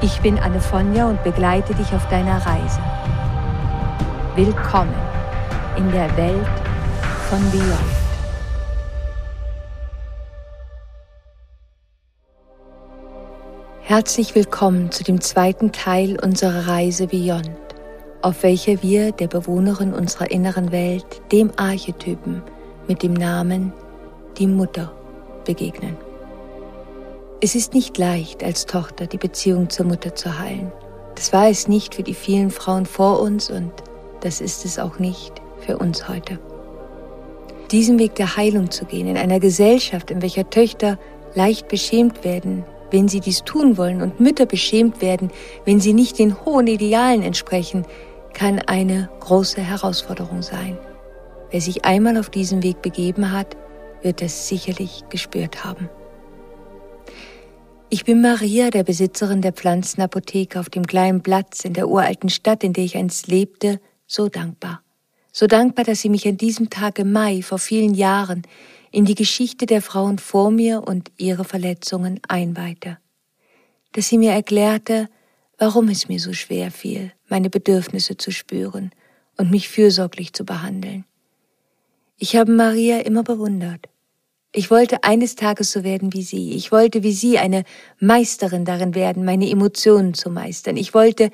Ich bin Anne Fonja und begleite dich auf deiner Reise. Willkommen in der Welt von Beyond. Herzlich willkommen zu dem zweiten Teil unserer Reise Beyond, auf welcher wir der Bewohnerin unserer inneren Welt, dem Archetypen mit dem Namen die Mutter, begegnen. Es ist nicht leicht, als Tochter die Beziehung zur Mutter zu heilen. Das war es nicht für die vielen Frauen vor uns und das ist es auch nicht für uns heute. Diesen Weg der Heilung zu gehen in einer Gesellschaft, in welcher Töchter leicht beschämt werden, wenn sie dies tun wollen und Mütter beschämt werden, wenn sie nicht den hohen Idealen entsprechen, kann eine große Herausforderung sein. Wer sich einmal auf diesen Weg begeben hat, wird es sicherlich gespürt haben. Ich bin Maria, der Besitzerin der Pflanzenapotheke auf dem kleinen Platz in der uralten Stadt, in der ich einst lebte, so dankbar. So dankbar, dass sie mich an diesem Tag im Mai vor vielen Jahren in die Geschichte der Frauen vor mir und ihre Verletzungen einweihte. Dass sie mir erklärte, warum es mir so schwer fiel, meine Bedürfnisse zu spüren und mich fürsorglich zu behandeln. Ich habe Maria immer bewundert. Ich wollte eines Tages so werden wie sie. Ich wollte wie sie eine Meisterin darin werden, meine Emotionen zu meistern. Ich wollte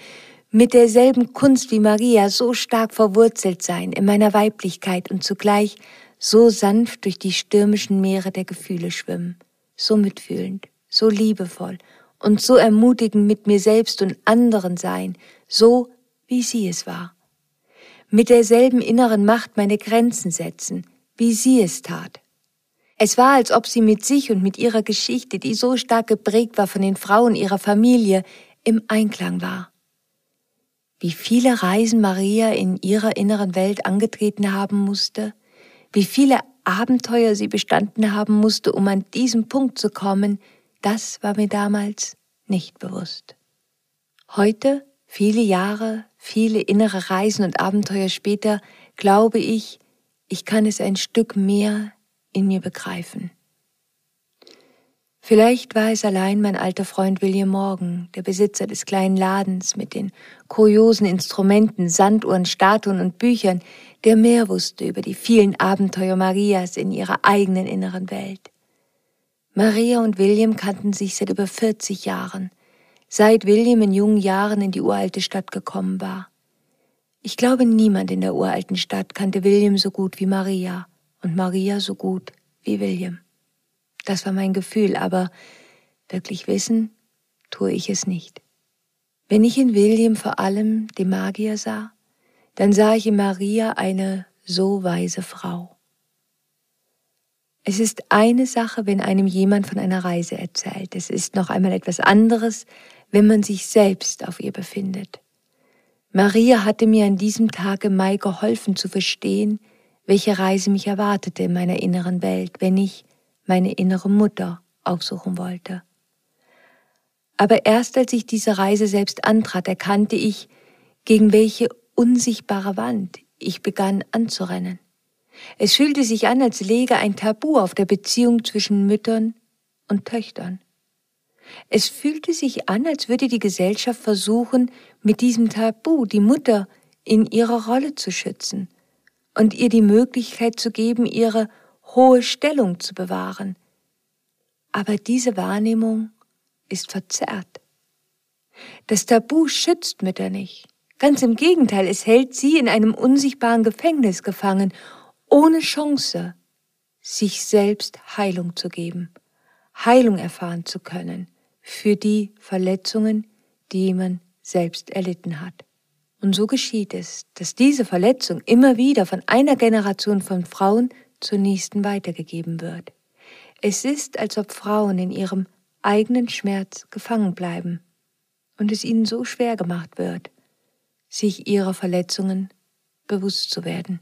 mit derselben Kunst wie Maria so stark verwurzelt sein in meiner Weiblichkeit und zugleich so sanft durch die stürmischen Meere der Gefühle schwimmen, so mitfühlend, so liebevoll und so ermutigend mit mir selbst und anderen sein, so wie sie es war. Mit derselben inneren Macht meine Grenzen setzen, wie sie es tat. Es war, als ob sie mit sich und mit ihrer Geschichte, die so stark geprägt war von den Frauen ihrer Familie, im Einklang war. Wie viele Reisen Maria in ihrer inneren Welt angetreten haben musste, wie viele Abenteuer sie bestanden haben musste, um an diesen Punkt zu kommen, das war mir damals nicht bewusst. Heute, viele Jahre, viele innere Reisen und Abenteuer später, glaube ich, ich kann es ein Stück mehr in mir begreifen. Vielleicht war es allein mein alter Freund William Morgan, der Besitzer des kleinen Ladens mit den kuriosen Instrumenten, Sanduhren, Statuen und Büchern, der mehr wusste über die vielen Abenteuer Marias in ihrer eigenen inneren Welt. Maria und William kannten sich seit über 40 Jahren, seit William in jungen Jahren in die uralte Stadt gekommen war. Ich glaube, niemand in der uralten Stadt kannte William so gut wie Maria und Maria so gut wie William. Das war mein Gefühl, aber wirklich wissen tue ich es nicht. Wenn ich in William vor allem den Magier sah, dann sah ich in Maria eine so weise Frau. Es ist eine Sache, wenn einem jemand von einer Reise erzählt. Es ist noch einmal etwas anderes, wenn man sich selbst auf ihr befindet. Maria hatte mir an diesem Tag im Mai geholfen zu verstehen, welche Reise mich erwartete in meiner inneren Welt, wenn ich meine innere Mutter aufsuchen wollte. Aber erst als ich diese Reise selbst antrat, erkannte ich, gegen welche unsichtbare Wand ich begann anzurennen. Es fühlte sich an, als läge ein Tabu auf der Beziehung zwischen Müttern und Töchtern. Es fühlte sich an, als würde die Gesellschaft versuchen, mit diesem Tabu die Mutter in ihrer Rolle zu schützen und ihr die Möglichkeit zu geben, ihre hohe Stellung zu bewahren. Aber diese Wahrnehmung ist verzerrt. Das Tabu schützt Mütter nicht. Ganz im Gegenteil, es hält sie in einem unsichtbaren Gefängnis gefangen, ohne Chance, sich selbst Heilung zu geben, Heilung erfahren zu können für die Verletzungen, die man selbst erlitten hat. Und so geschieht es, dass diese Verletzung immer wieder von einer Generation von Frauen zur nächsten weitergegeben wird. Es ist, als ob Frauen in ihrem eigenen Schmerz gefangen bleiben und es ihnen so schwer gemacht wird, sich ihrer Verletzungen bewusst zu werden.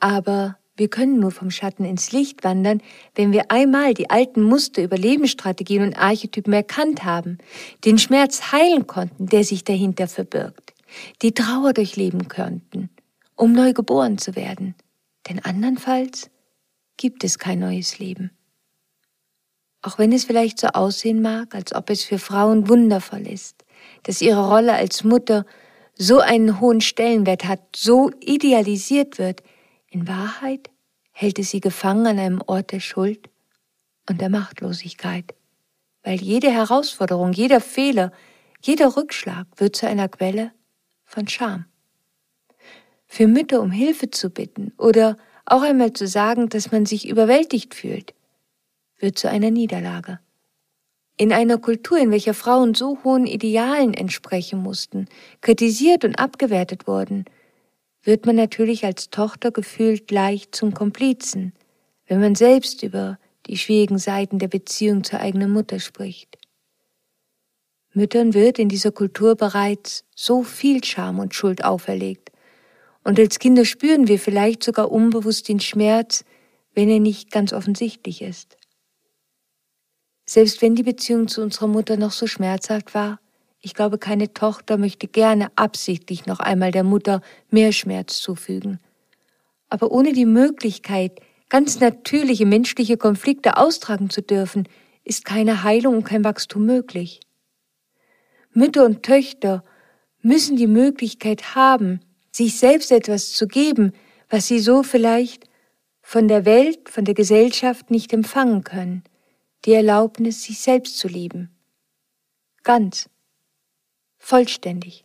Aber wir können nur vom Schatten ins Licht wandern, wenn wir einmal die alten Muster, Überlebensstrategien und Archetypen erkannt haben, den Schmerz heilen konnten, der sich dahinter verbirgt, die Trauer durchleben könnten, um neu geboren zu werden. Denn andernfalls gibt es kein neues Leben. Auch wenn es vielleicht so aussehen mag, als ob es für Frauen wundervoll ist, dass ihre Rolle als Mutter so einen hohen Stellenwert hat, so idealisiert wird, in Wahrheit hält es sie gefangen an einem Ort der Schuld und der Machtlosigkeit, weil jede Herausforderung, jeder Fehler, jeder Rückschlag wird zu einer Quelle von Scham. Für Mütter um Hilfe zu bitten oder auch einmal zu sagen, dass man sich überwältigt fühlt, wird zu einer Niederlage. In einer Kultur, in welcher Frauen so hohen Idealen entsprechen mussten, kritisiert und abgewertet wurden, wird man natürlich als Tochter gefühlt leicht zum Komplizen, wenn man selbst über die schwierigen Seiten der Beziehung zur eigenen Mutter spricht. Müttern wird in dieser Kultur bereits so viel Scham und Schuld auferlegt, und als Kinder spüren wir vielleicht sogar unbewusst den Schmerz, wenn er nicht ganz offensichtlich ist. Selbst wenn die Beziehung zu unserer Mutter noch so schmerzhaft war, ich glaube, keine Tochter möchte gerne absichtlich noch einmal der Mutter mehr Schmerz zufügen. Aber ohne die Möglichkeit, ganz natürliche menschliche Konflikte austragen zu dürfen, ist keine Heilung und kein Wachstum möglich. Mütter und Töchter müssen die Möglichkeit haben, sich selbst etwas zu geben, was sie so vielleicht von der Welt, von der Gesellschaft nicht empfangen können, die Erlaubnis, sich selbst zu lieben. Ganz vollständig.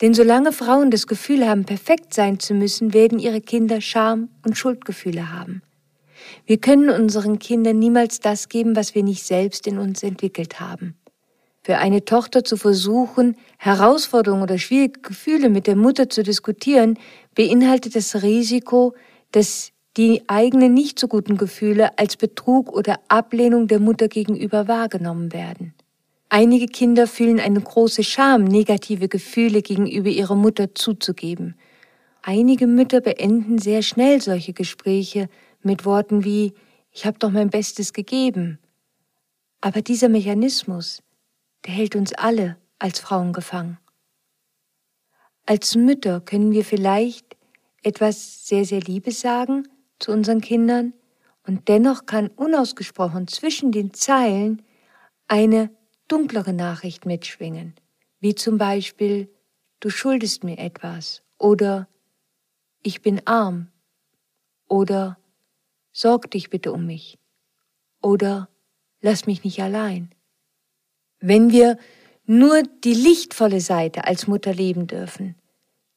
Denn solange Frauen das Gefühl haben, perfekt sein zu müssen, werden ihre Kinder Scham und Schuldgefühle haben. Wir können unseren Kindern niemals das geben, was wir nicht selbst in uns entwickelt haben. Für eine Tochter zu versuchen, Herausforderungen oder schwierige Gefühle mit der Mutter zu diskutieren, beinhaltet das Risiko, dass die eigenen nicht so guten Gefühle als Betrug oder Ablehnung der Mutter gegenüber wahrgenommen werden. Einige Kinder fühlen eine große Scham, negative Gefühle gegenüber ihrer Mutter zuzugeben. Einige Mütter beenden sehr schnell solche Gespräche mit Worten wie Ich habe doch mein Bestes gegeben. Aber dieser Mechanismus, der hält uns alle als Frauen gefangen. Als Mütter können wir vielleicht etwas sehr, sehr Liebes sagen zu unseren Kindern und dennoch kann unausgesprochen zwischen den Zeilen eine dunklere Nachricht mitschwingen, wie zum Beispiel Du schuldest mir etwas oder Ich bin arm oder Sorg dich bitte um mich oder Lass mich nicht allein. Wenn wir nur die lichtvolle Seite als Mutter leben dürfen,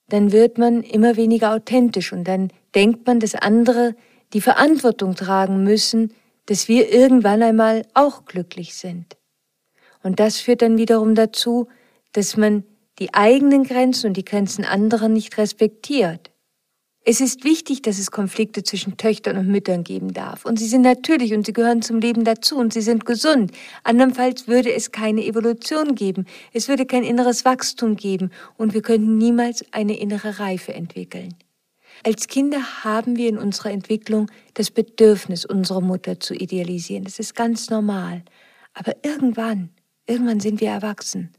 dann wird man immer weniger authentisch und dann denkt man, dass andere die Verantwortung tragen müssen, dass wir irgendwann einmal auch glücklich sind. Und das führt dann wiederum dazu, dass man die eigenen Grenzen und die Grenzen anderer nicht respektiert. Es ist wichtig, dass es Konflikte zwischen Töchtern und Müttern geben darf. Und sie sind natürlich und sie gehören zum Leben dazu und sie sind gesund. Andernfalls würde es keine Evolution geben. Es würde kein inneres Wachstum geben und wir könnten niemals eine innere Reife entwickeln. Als Kinder haben wir in unserer Entwicklung das Bedürfnis, unsere Mutter zu idealisieren. Das ist ganz normal. Aber irgendwann Irgendwann sind wir erwachsen.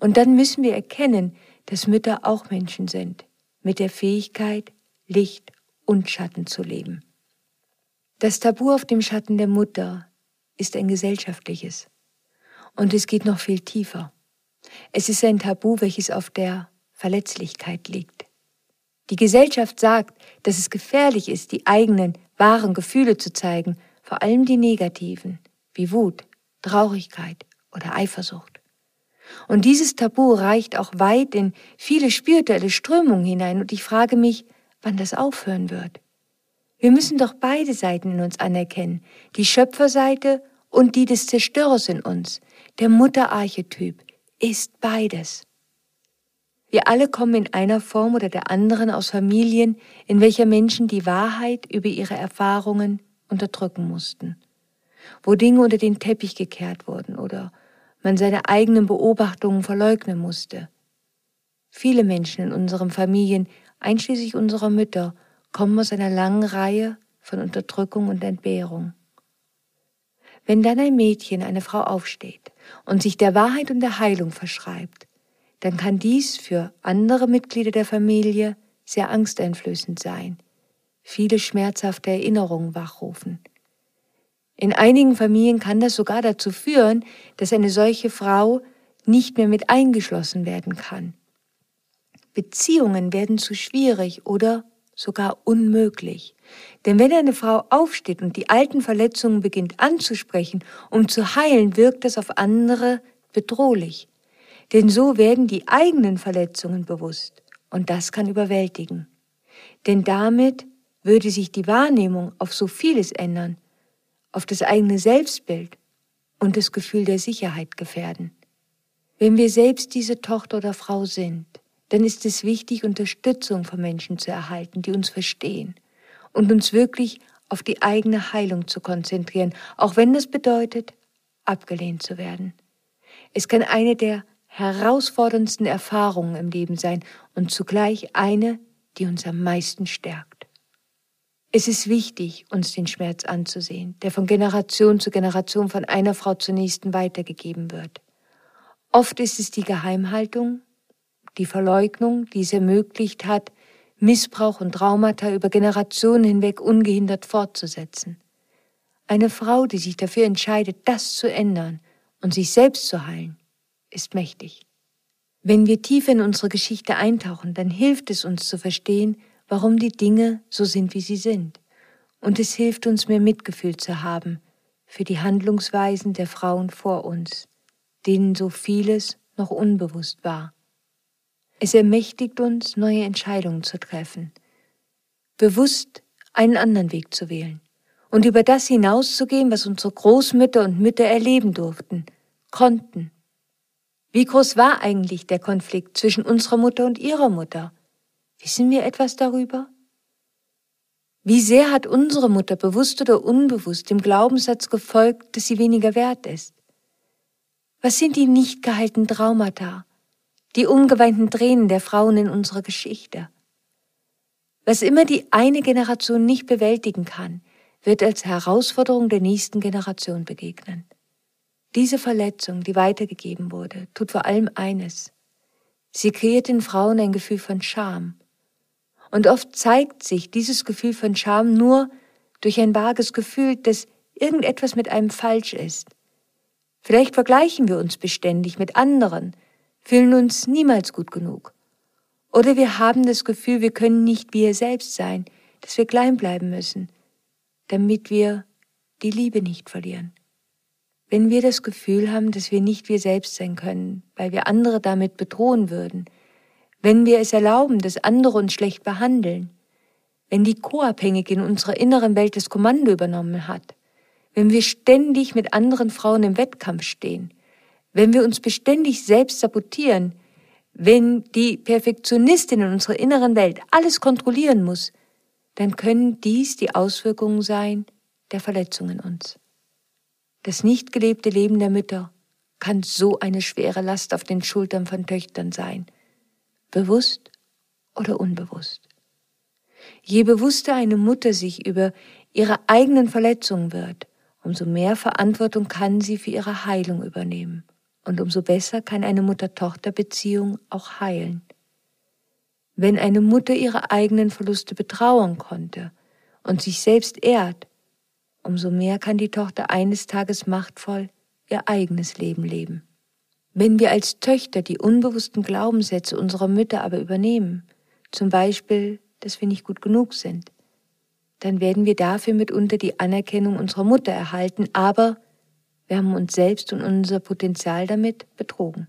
Und dann müssen wir erkennen, dass Mütter auch Menschen sind, mit der Fähigkeit, Licht und Schatten zu leben. Das Tabu auf dem Schatten der Mutter ist ein gesellschaftliches. Und es geht noch viel tiefer. Es ist ein Tabu, welches auf der Verletzlichkeit liegt. Die Gesellschaft sagt, dass es gefährlich ist, die eigenen, wahren Gefühle zu zeigen, vor allem die negativen, wie Wut, Traurigkeit, oder Eifersucht. Und dieses Tabu reicht auch weit in viele spirituelle Strömungen hinein und ich frage mich, wann das aufhören wird. Wir müssen doch beide Seiten in uns anerkennen, die Schöpferseite und die des Zerstörers in uns. Der Mutterarchetyp ist beides. Wir alle kommen in einer Form oder der anderen aus Familien, in welcher Menschen die Wahrheit über ihre Erfahrungen unterdrücken mussten. wo Dinge unter den Teppich gekehrt wurden oder man seine eigenen Beobachtungen verleugnen musste. Viele Menschen in unseren Familien, einschließlich unserer Mütter, kommen aus einer langen Reihe von Unterdrückung und Entbehrung. Wenn dann ein Mädchen, eine Frau aufsteht und sich der Wahrheit und der Heilung verschreibt, dann kann dies für andere Mitglieder der Familie sehr angsteinflößend sein, viele schmerzhafte Erinnerungen wachrufen. In einigen Familien kann das sogar dazu führen, dass eine solche Frau nicht mehr mit eingeschlossen werden kann. Beziehungen werden zu schwierig oder sogar unmöglich. Denn wenn eine Frau aufsteht und die alten Verletzungen beginnt anzusprechen, um zu heilen, wirkt das auf andere bedrohlich. Denn so werden die eigenen Verletzungen bewusst und das kann überwältigen. Denn damit würde sich die Wahrnehmung auf so vieles ändern, auf das eigene Selbstbild und das Gefühl der Sicherheit gefährden. Wenn wir selbst diese Tochter oder Frau sind, dann ist es wichtig, Unterstützung von Menschen zu erhalten, die uns verstehen und uns wirklich auf die eigene Heilung zu konzentrieren, auch wenn das bedeutet, abgelehnt zu werden. Es kann eine der herausforderndsten Erfahrungen im Leben sein und zugleich eine, die uns am meisten stärkt. Es ist wichtig, uns den Schmerz anzusehen, der von Generation zu Generation von einer Frau zur nächsten weitergegeben wird. Oft ist es die Geheimhaltung, die Verleugnung, die es ermöglicht hat, Missbrauch und Traumata über Generationen hinweg ungehindert fortzusetzen. Eine Frau, die sich dafür entscheidet, das zu ändern und sich selbst zu heilen, ist mächtig. Wenn wir tiefer in unsere Geschichte eintauchen, dann hilft es uns zu verstehen, warum die Dinge so sind, wie sie sind. Und es hilft uns mehr Mitgefühl zu haben für die Handlungsweisen der Frauen vor uns, denen so vieles noch unbewusst war. Es ermächtigt uns, neue Entscheidungen zu treffen, bewusst einen anderen Weg zu wählen und über das hinauszugehen, was unsere Großmütter und Mütter erleben durften, konnten. Wie groß war eigentlich der Konflikt zwischen unserer Mutter und ihrer Mutter? Wissen wir etwas darüber? Wie sehr hat unsere Mutter bewusst oder unbewusst dem Glaubenssatz gefolgt, dass sie weniger wert ist? Was sind die nicht geheilten Traumata, die ungeweinten Tränen der Frauen in unserer Geschichte. Was immer die eine Generation nicht bewältigen kann, wird als Herausforderung der nächsten Generation begegnen. Diese Verletzung, die weitergegeben wurde, tut vor allem eines. Sie kreiert in Frauen ein Gefühl von Scham. Und oft zeigt sich dieses Gefühl von Scham nur durch ein vages Gefühl, dass irgendetwas mit einem falsch ist. Vielleicht vergleichen wir uns beständig mit anderen, fühlen uns niemals gut genug. Oder wir haben das Gefühl, wir können nicht wir selbst sein, dass wir klein bleiben müssen, damit wir die Liebe nicht verlieren. Wenn wir das Gefühl haben, dass wir nicht wir selbst sein können, weil wir andere damit bedrohen würden, wenn wir es erlauben, dass andere uns schlecht behandeln, wenn die Co-Abhängige in unserer inneren Welt das Kommando übernommen hat, wenn wir ständig mit anderen Frauen im Wettkampf stehen, wenn wir uns beständig selbst sabotieren, wenn die Perfektionistin in unserer inneren Welt alles kontrollieren muss, dann können dies die Auswirkungen sein der Verletzung in uns. Das nicht gelebte Leben der Mütter kann so eine schwere Last auf den Schultern von Töchtern sein, bewusst oder unbewusst. Je bewusster eine Mutter sich über ihre eigenen Verletzungen wird, umso mehr Verantwortung kann sie für ihre Heilung übernehmen und umso besser kann eine Mutter-Tochter-Beziehung auch heilen. Wenn eine Mutter ihre eigenen Verluste betrauern konnte und sich selbst ehrt, umso mehr kann die Tochter eines Tages machtvoll ihr eigenes Leben leben. Wenn wir als Töchter die unbewussten Glaubenssätze unserer Mütter aber übernehmen, zum Beispiel, dass wir nicht gut genug sind, dann werden wir dafür mitunter die Anerkennung unserer Mutter erhalten, aber wir haben uns selbst und unser Potenzial damit betrogen.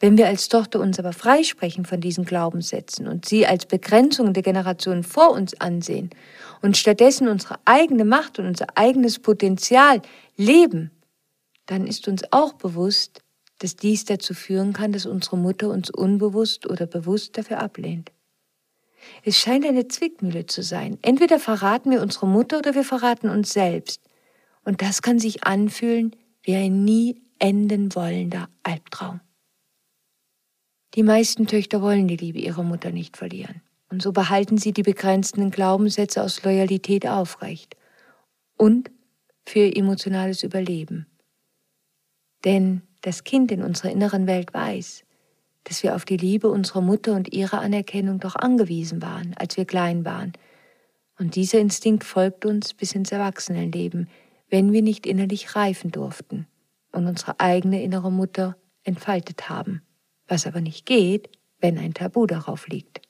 Wenn wir als Tochter uns aber freisprechen von diesen Glaubenssätzen und sie als Begrenzung der Generationen vor uns ansehen und stattdessen unsere eigene Macht und unser eigenes Potenzial leben, dann ist uns auch bewusst, dass dies dazu führen kann, dass unsere Mutter uns unbewusst oder bewusst dafür ablehnt. Es scheint eine Zwickmühle zu sein. Entweder verraten wir unsere Mutter oder wir verraten uns selbst. Und das kann sich anfühlen wie ein nie enden wollender Albtraum. Die meisten Töchter wollen die Liebe ihrer Mutter nicht verlieren. Und so behalten sie die begrenzten Glaubenssätze aus Loyalität aufrecht und für ihr emotionales Überleben. Denn das Kind in unserer inneren Welt weiß, dass wir auf die Liebe unserer Mutter und ihre Anerkennung doch angewiesen waren, als wir klein waren. Und dieser Instinkt folgt uns bis ins Erwachsenenleben, wenn wir nicht innerlich reifen durften und unsere eigene innere Mutter entfaltet haben, was aber nicht geht, wenn ein Tabu darauf liegt.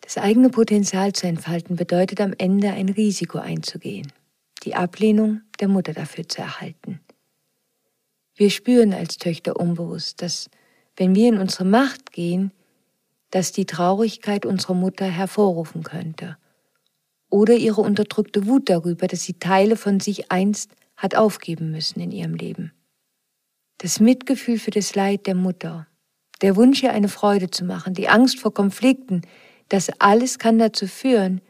Das eigene Potenzial zu entfalten bedeutet am Ende ein Risiko einzugehen, die Ablehnung der Mutter dafür zu erhalten. Wir spüren als Töchter unbewusst, dass wenn wir in unsere Macht gehen, das die Traurigkeit unserer Mutter hervorrufen könnte oder ihre unterdrückte Wut darüber, dass sie Teile von sich einst hat aufgeben müssen in ihrem Leben. Das Mitgefühl für das Leid der Mutter, der Wunsch, ihr eine Freude zu machen, die Angst vor Konflikten, das alles kann dazu führen,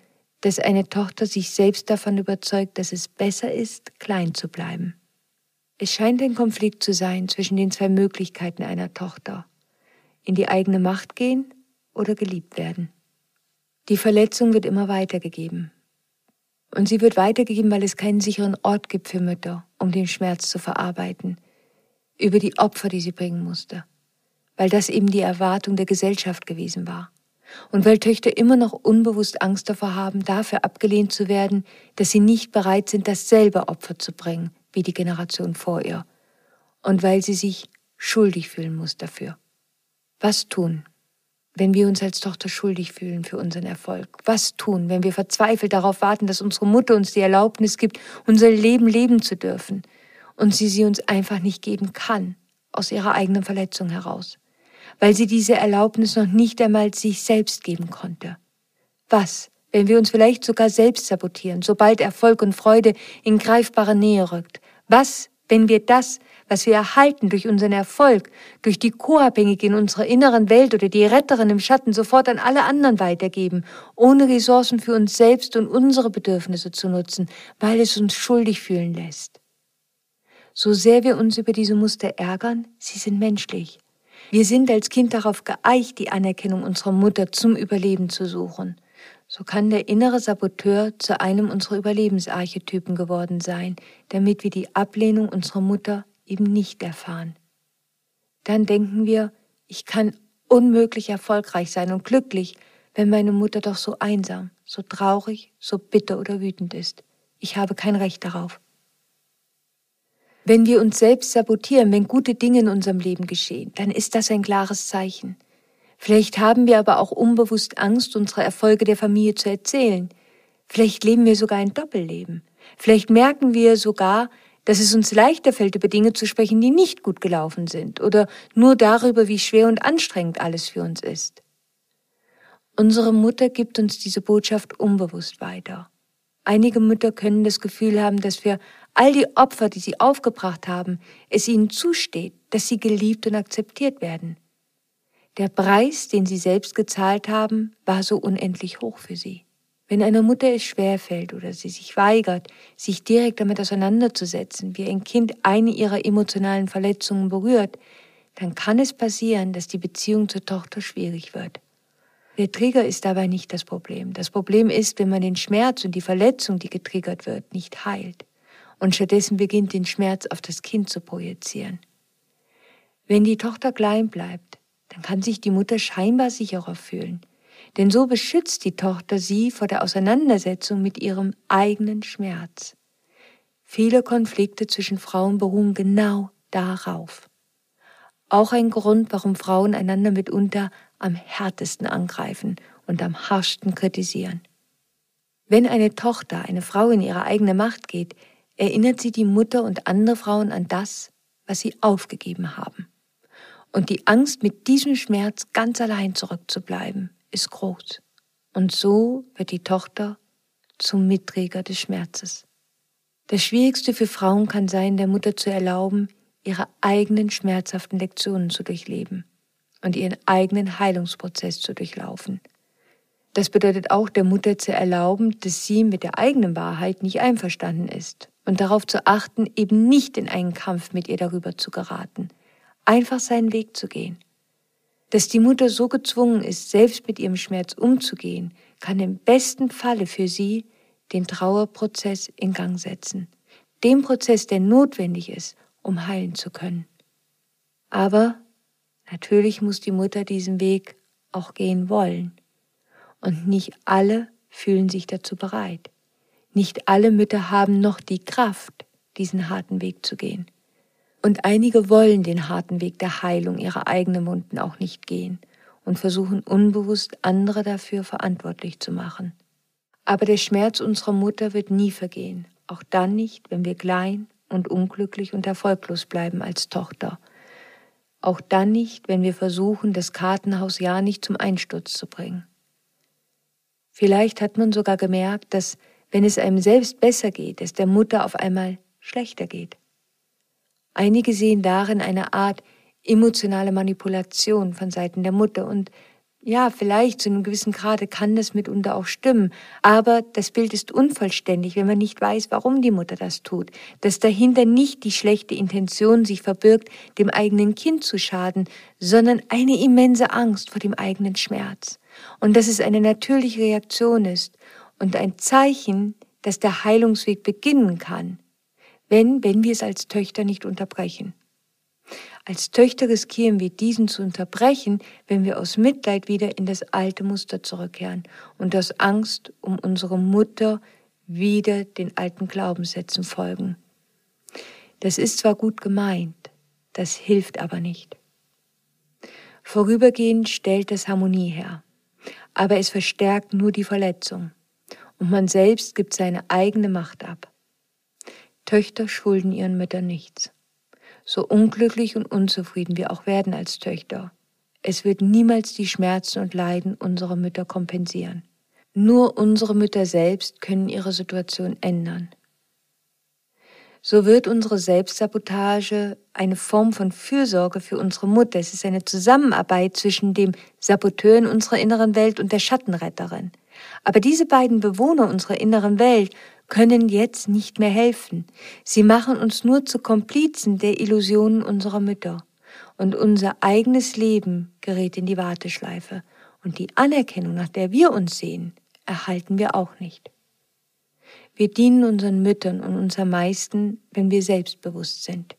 dass eine Tochter sich selbst davon überzeugt, dass es besser ist, klein zu bleiben. Es scheint ein Konflikt zu sein zwischen den zwei Möglichkeiten einer Tochter. In die eigene Macht gehen oder geliebt werden. Die Verletzung wird immer weitergegeben. Und sie wird weitergegeben, weil es keinen sicheren Ort gibt für Mütter, um den Schmerz zu verarbeiten, über die Opfer, die sie bringen musste, weil das eben die Erwartung der Gesellschaft gewesen war. Und weil Töchter immer noch unbewusst Angst davor haben, dafür abgelehnt zu werden, dass sie nicht bereit sind, dasselbe Opfer zu bringen wie die Generation vor ihr. Und weil sie sich schuldig fühlen muss dafür. Was tun, wenn wir uns als Tochter schuldig fühlen für unseren Erfolg? Was tun, wenn wir verzweifelt darauf warten, dass unsere Mutter uns die Erlaubnis gibt, unser Leben leben zu dürfen und sie sie uns einfach nicht geben kann, aus ihrer eigenen Verletzung heraus? weil sie diese Erlaubnis noch nicht einmal sich selbst geben konnte. Was, wenn wir uns vielleicht sogar selbst sabotieren, sobald Erfolg und Freude in greifbare Nähe rückt? Was, wenn wir das, was wir erhalten durch unseren Erfolg, durch die Co-Abhängige in unserer inneren Welt oder die Retterin im Schatten sofort an alle anderen weitergeben, ohne Ressourcen für uns selbst und unsere Bedürfnisse zu nutzen, weil es uns schuldig fühlen lässt? So sehr wir uns über diese Muster ärgern, sie sind menschlich. Wir sind als Kind darauf geeicht, die Anerkennung unserer Mutter zum Überleben zu suchen. So kann der innere Saboteur zu einem unserer Überlebensarchetypen geworden sein, damit wir die Ablehnung unserer Mutter eben nicht erfahren. Dann denken wir, ich kann unmöglich erfolgreich sein und glücklich, wenn meine Mutter doch so einsam, so traurig, so bitter oder wütend ist. Ich habe kein Recht darauf. Wenn wir uns selbst sabotieren, wenn gute Dinge in unserem Leben geschehen, dann ist das ein klares Zeichen. Vielleicht haben wir aber auch unbewusst Angst, unsere Erfolge der Familie zu erzählen. Vielleicht leben wir sogar ein Doppelleben. Vielleicht merken wir sogar, dass es uns leichter fällt, über Dinge zu sprechen, die nicht gut gelaufen sind oder nur darüber, wie schwer und anstrengend alles für uns ist. Unsere Mutter gibt uns diese Botschaft unbewusst weiter. Einige Mütter können das Gefühl haben, dass wir all die Opfer, die sie aufgebracht haben, es ihnen zusteht, dass sie geliebt und akzeptiert werden. Der Preis, den sie selbst gezahlt haben, war so unendlich hoch für sie. Wenn einer Mutter es schwerfällt oder sie sich weigert, sich direkt damit auseinanderzusetzen, wie ein Kind eine ihrer emotionalen Verletzungen berührt, dann kann es passieren, dass die Beziehung zur Tochter schwierig wird. Der Trigger ist dabei nicht das Problem. Das Problem ist, wenn man den Schmerz und die Verletzung, die getriggert wird, nicht heilt und stattdessen beginnt den Schmerz auf das Kind zu projizieren. Wenn die Tochter klein bleibt, dann kann sich die Mutter scheinbar sicherer fühlen, denn so beschützt die Tochter sie vor der Auseinandersetzung mit ihrem eigenen Schmerz. Viele Konflikte zwischen Frauen beruhen genau darauf. Auch ein Grund, warum Frauen einander mitunter am härtesten angreifen und am harschsten kritisieren. Wenn eine Tochter, eine Frau in ihre eigene Macht geht, erinnert sie die Mutter und andere Frauen an das, was sie aufgegeben haben. Und die Angst, mit diesem Schmerz ganz allein zurückzubleiben, ist groß. Und so wird die Tochter zum Mitträger des Schmerzes. Das Schwierigste für Frauen kann sein, der Mutter zu erlauben, ihre eigenen schmerzhaften Lektionen zu durchleben und ihren eigenen Heilungsprozess zu durchlaufen. Das bedeutet auch der Mutter zu erlauben, dass sie mit der eigenen Wahrheit nicht einverstanden ist und darauf zu achten, eben nicht in einen Kampf mit ihr darüber zu geraten, einfach seinen Weg zu gehen. Dass die Mutter so gezwungen ist, selbst mit ihrem Schmerz umzugehen, kann im besten Falle für sie den Trauerprozess in Gang setzen. Den Prozess, der notwendig ist, um heilen zu können. Aber natürlich muss die Mutter diesen Weg auch gehen wollen. Und nicht alle fühlen sich dazu bereit. Nicht alle Mütter haben noch die Kraft, diesen harten Weg zu gehen. Und einige wollen den harten Weg der Heilung ihrer eigenen Wunden auch nicht gehen und versuchen unbewusst andere dafür verantwortlich zu machen. Aber der Schmerz unserer Mutter wird nie vergehen, auch dann nicht, wenn wir klein und unglücklich und erfolglos bleiben als Tochter. Auch dann nicht, wenn wir versuchen, das Kartenhaus ja nicht zum Einsturz zu bringen. Vielleicht hat man sogar gemerkt, dass, wenn es einem selbst besser geht, es der Mutter auf einmal schlechter geht. Einige sehen darin eine Art emotionale Manipulation von Seiten der Mutter. Und ja, vielleicht zu einem gewissen Grade kann das mitunter auch stimmen, aber das Bild ist unvollständig, wenn man nicht weiß, warum die Mutter das tut, dass dahinter nicht die schlechte Intention sich verbirgt, dem eigenen Kind zu schaden, sondern eine immense Angst vor dem eigenen Schmerz. Und dass es eine natürliche Reaktion ist und ein Zeichen, dass der Heilungsweg beginnen kann, wenn, wenn wir es als Töchter nicht unterbrechen. Als Töchter riskieren wir diesen zu unterbrechen, wenn wir aus Mitleid wieder in das alte Muster zurückkehren und aus Angst um unsere Mutter wieder den alten Glaubenssätzen folgen. Das ist zwar gut gemeint, das hilft aber nicht. Vorübergehend stellt das Harmonie her, aber es verstärkt nur die Verletzung und man selbst gibt seine eigene Macht ab. Töchter schulden ihren Müttern nichts so unglücklich und unzufrieden wir auch werden als Töchter. Es wird niemals die Schmerzen und Leiden unserer Mütter kompensieren. Nur unsere Mütter selbst können ihre Situation ändern. So wird unsere Selbstsabotage eine Form von Fürsorge für unsere Mutter. Es ist eine Zusammenarbeit zwischen dem Saboteur in unserer inneren Welt und der Schattenretterin. Aber diese beiden Bewohner unserer inneren Welt können jetzt nicht mehr helfen. Sie machen uns nur zu Komplizen der Illusionen unserer Mütter. Und unser eigenes Leben gerät in die Warteschleife. Und die Anerkennung, nach der wir uns sehen, erhalten wir auch nicht. Wir dienen unseren Müttern und uns am meisten, wenn wir selbstbewusst sind,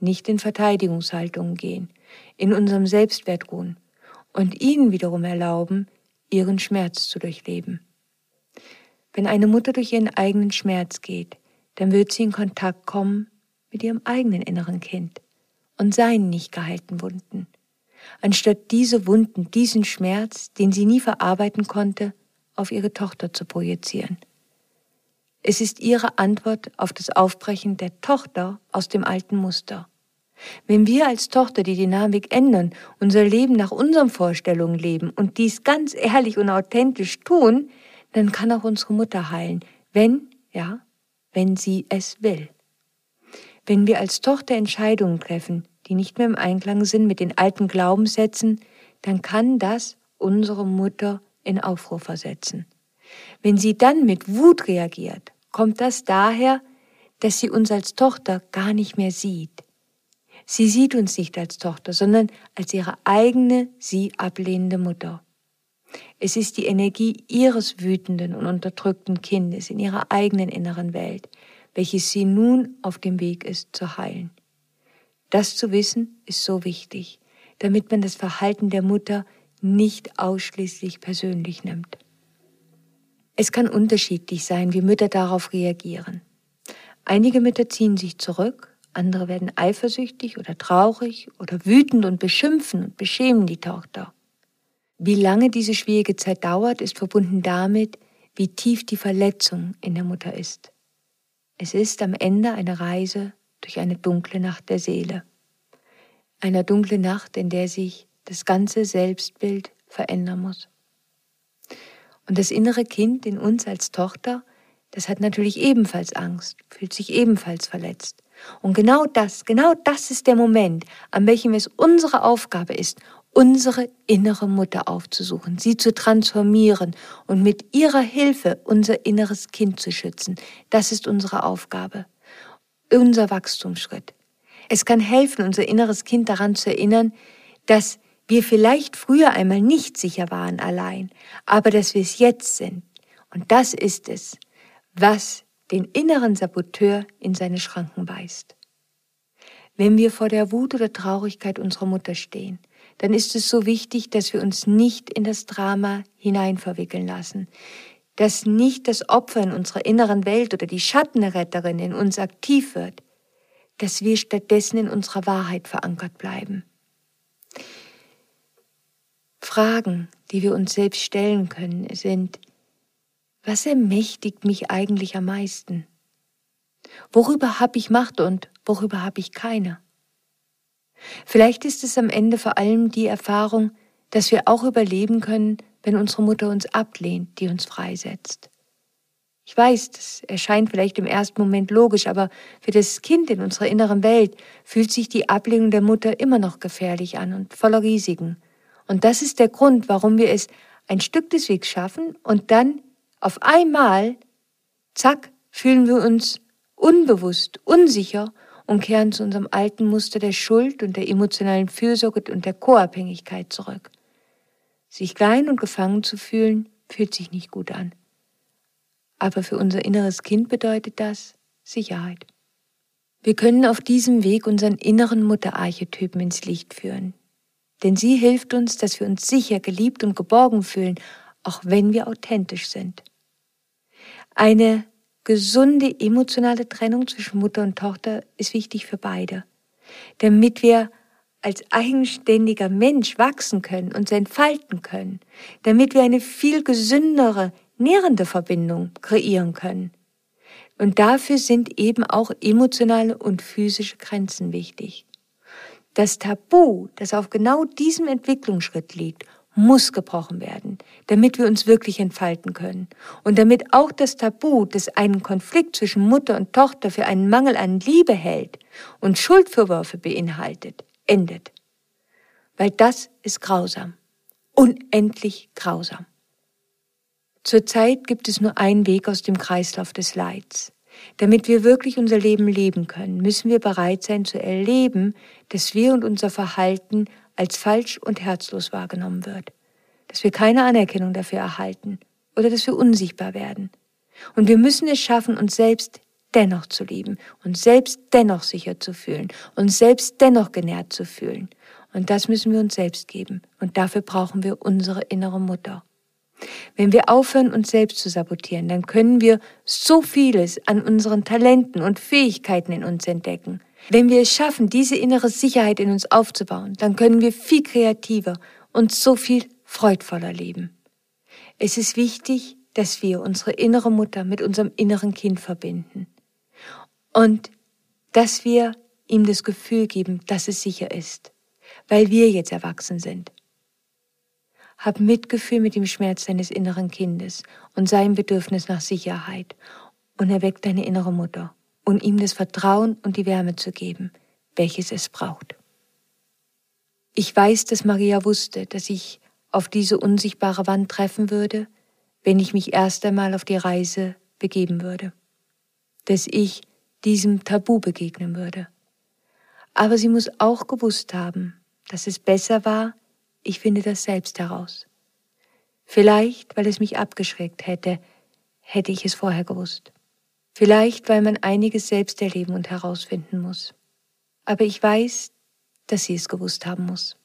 nicht in Verteidigungshaltungen gehen, in unserem Selbstwert ruhen und ihnen wiederum erlauben, ihren Schmerz zu durchleben. Wenn eine Mutter durch ihren eigenen Schmerz geht, dann wird sie in Kontakt kommen mit ihrem eigenen inneren Kind und seinen nicht geheilten Wunden. Anstatt diese Wunden, diesen Schmerz, den sie nie verarbeiten konnte, auf ihre Tochter zu projizieren. Es ist ihre Antwort auf das Aufbrechen der Tochter aus dem alten Muster. Wenn wir als Tochter die Dynamik ändern, unser Leben nach unseren Vorstellungen leben und dies ganz ehrlich und authentisch tun, dann kann auch unsere Mutter heilen, wenn, ja, wenn sie es will. Wenn wir als Tochter Entscheidungen treffen, die nicht mehr im Einklang sind mit den alten Glaubenssätzen, dann kann das unsere Mutter in Aufruhr versetzen. Wenn sie dann mit Wut reagiert, kommt das daher, dass sie uns als Tochter gar nicht mehr sieht. Sie sieht uns nicht als Tochter, sondern als ihre eigene, sie ablehnende Mutter. Es ist die Energie ihres wütenden und unterdrückten Kindes in ihrer eigenen inneren Welt, welches sie nun auf dem Weg ist zu heilen. Das zu wissen ist so wichtig, damit man das Verhalten der Mutter nicht ausschließlich persönlich nimmt. Es kann unterschiedlich sein, wie Mütter darauf reagieren. Einige Mütter ziehen sich zurück, andere werden eifersüchtig oder traurig oder wütend und beschimpfen und beschämen die Tochter. Wie lange diese schwierige Zeit dauert, ist verbunden damit, wie tief die Verletzung in der Mutter ist. Es ist am Ende eine Reise durch eine dunkle Nacht der Seele. Eine dunkle Nacht, in der sich das ganze Selbstbild verändern muss. Und das innere Kind in uns als Tochter, das hat natürlich ebenfalls Angst, fühlt sich ebenfalls verletzt. Und genau das, genau das ist der Moment, an welchem es unsere Aufgabe ist, unsere innere Mutter aufzusuchen, sie zu transformieren und mit ihrer Hilfe unser inneres Kind zu schützen. Das ist unsere Aufgabe. unser Wachstumsschritt. Es kann helfen, unser inneres Kind daran zu erinnern, dass wir vielleicht früher einmal nicht sicher waren allein, aber dass wir es jetzt sind. Und das ist es, was den inneren Saboteur in seine Schranken weist. Wenn wir vor der Wut oder Traurigkeit unserer Mutter stehen, dann ist es so wichtig, dass wir uns nicht in das Drama hineinverwickeln lassen, dass nicht das Opfer in unserer inneren Welt oder die Schattenretterin in uns aktiv wird, dass wir stattdessen in unserer Wahrheit verankert bleiben. Fragen, die wir uns selbst stellen können, sind, was ermächtigt mich eigentlich am meisten? Worüber habe ich Macht und worüber habe ich keine? Vielleicht ist es am Ende vor allem die Erfahrung, dass wir auch überleben können, wenn unsere Mutter uns ablehnt, die uns freisetzt. Ich weiß, das erscheint vielleicht im ersten Moment logisch, aber für das Kind in unserer inneren Welt fühlt sich die Ablehnung der Mutter immer noch gefährlich an und voller Risiken. Und das ist der Grund, warum wir es ein Stück des Wegs schaffen und dann auf einmal, zack, fühlen wir uns unbewusst, unsicher und kehren zu unserem alten Muster der Schuld und der emotionalen Fürsorge und der Co-Abhängigkeit zurück. Sich klein und gefangen zu fühlen, fühlt sich nicht gut an. Aber für unser inneres Kind bedeutet das Sicherheit. Wir können auf diesem Weg unseren inneren Mutterarchetypen ins Licht führen. Denn sie hilft uns, dass wir uns sicher, geliebt und geborgen fühlen, auch wenn wir authentisch sind. Eine gesunde emotionale Trennung zwischen Mutter und Tochter ist wichtig für beide, damit wir als eigenständiger Mensch wachsen können, uns entfalten können, damit wir eine viel gesündere, nährende Verbindung kreieren können. Und dafür sind eben auch emotionale und physische Grenzen wichtig. Das Tabu, das auf genau diesem Entwicklungsschritt liegt muss gebrochen werden, damit wir uns wirklich entfalten können. Und damit auch das Tabu, das einen Konflikt zwischen Mutter und Tochter für einen Mangel an Liebe hält und Schuldvorwürfe beinhaltet, endet. Weil das ist grausam. Unendlich grausam. Zurzeit gibt es nur einen Weg aus dem Kreislauf des Leids. Damit wir wirklich unser Leben leben können, müssen wir bereit sein zu erleben, dass wir und unser Verhalten als falsch und herzlos wahrgenommen wird, dass wir keine Anerkennung dafür erhalten oder dass wir unsichtbar werden. Und wir müssen es schaffen, uns selbst dennoch zu lieben, uns selbst dennoch sicher zu fühlen, uns selbst dennoch genährt zu fühlen. Und das müssen wir uns selbst geben. Und dafür brauchen wir unsere innere Mutter. Wenn wir aufhören, uns selbst zu sabotieren, dann können wir so vieles an unseren Talenten und Fähigkeiten in uns entdecken. Wenn wir es schaffen, diese innere Sicherheit in uns aufzubauen, dann können wir viel kreativer und so viel freudvoller leben. Es ist wichtig, dass wir unsere innere Mutter mit unserem inneren Kind verbinden und dass wir ihm das Gefühl geben, dass es sicher ist, weil wir jetzt erwachsen sind. Hab Mitgefühl mit dem Schmerz deines inneren Kindes und seinem Bedürfnis nach Sicherheit und erweck deine innere Mutter und ihm das Vertrauen und die Wärme zu geben, welches es braucht. Ich weiß, dass Maria wusste, dass ich auf diese unsichtbare Wand treffen würde, wenn ich mich erst einmal auf die Reise begeben würde, dass ich diesem Tabu begegnen würde. Aber sie muss auch gewusst haben, dass es besser war, ich finde das selbst heraus. Vielleicht, weil es mich abgeschreckt hätte, hätte ich es vorher gewusst. Vielleicht, weil man einiges selbst erleben und herausfinden muss. Aber ich weiß, dass sie es gewusst haben muss.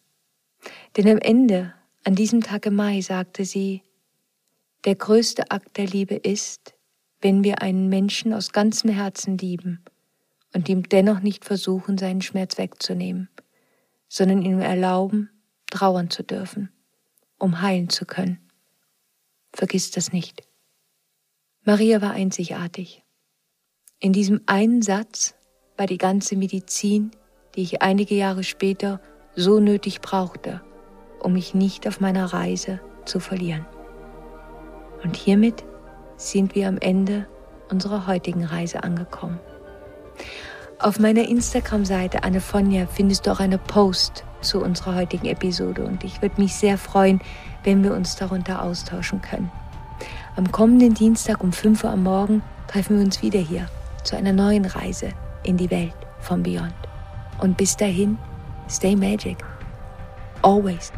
Denn am Ende, an diesem Tag im Mai, sagte sie, der größte Akt der Liebe ist, wenn wir einen Menschen aus ganzem Herzen lieben und ihm dennoch nicht versuchen, seinen Schmerz wegzunehmen, sondern ihm erlauben, trauern zu dürfen, um heilen zu können. Vergiss das nicht. Maria war einzigartig. In diesem einen Satz war die ganze Medizin, die ich einige Jahre später so nötig brauchte, um mich nicht auf meiner Reise zu verlieren. Und hiermit sind wir am Ende unserer heutigen Reise angekommen. Auf meiner Instagram-Seite Annefonja findest du auch eine Post zu unserer heutigen Episode und ich würde mich sehr freuen, wenn wir uns darunter austauschen können. Am kommenden Dienstag um 5 Uhr am Morgen treffen wir uns wieder hier zu einer neuen Reise in die Welt von Beyond. Und bis dahin, stay magic. Always.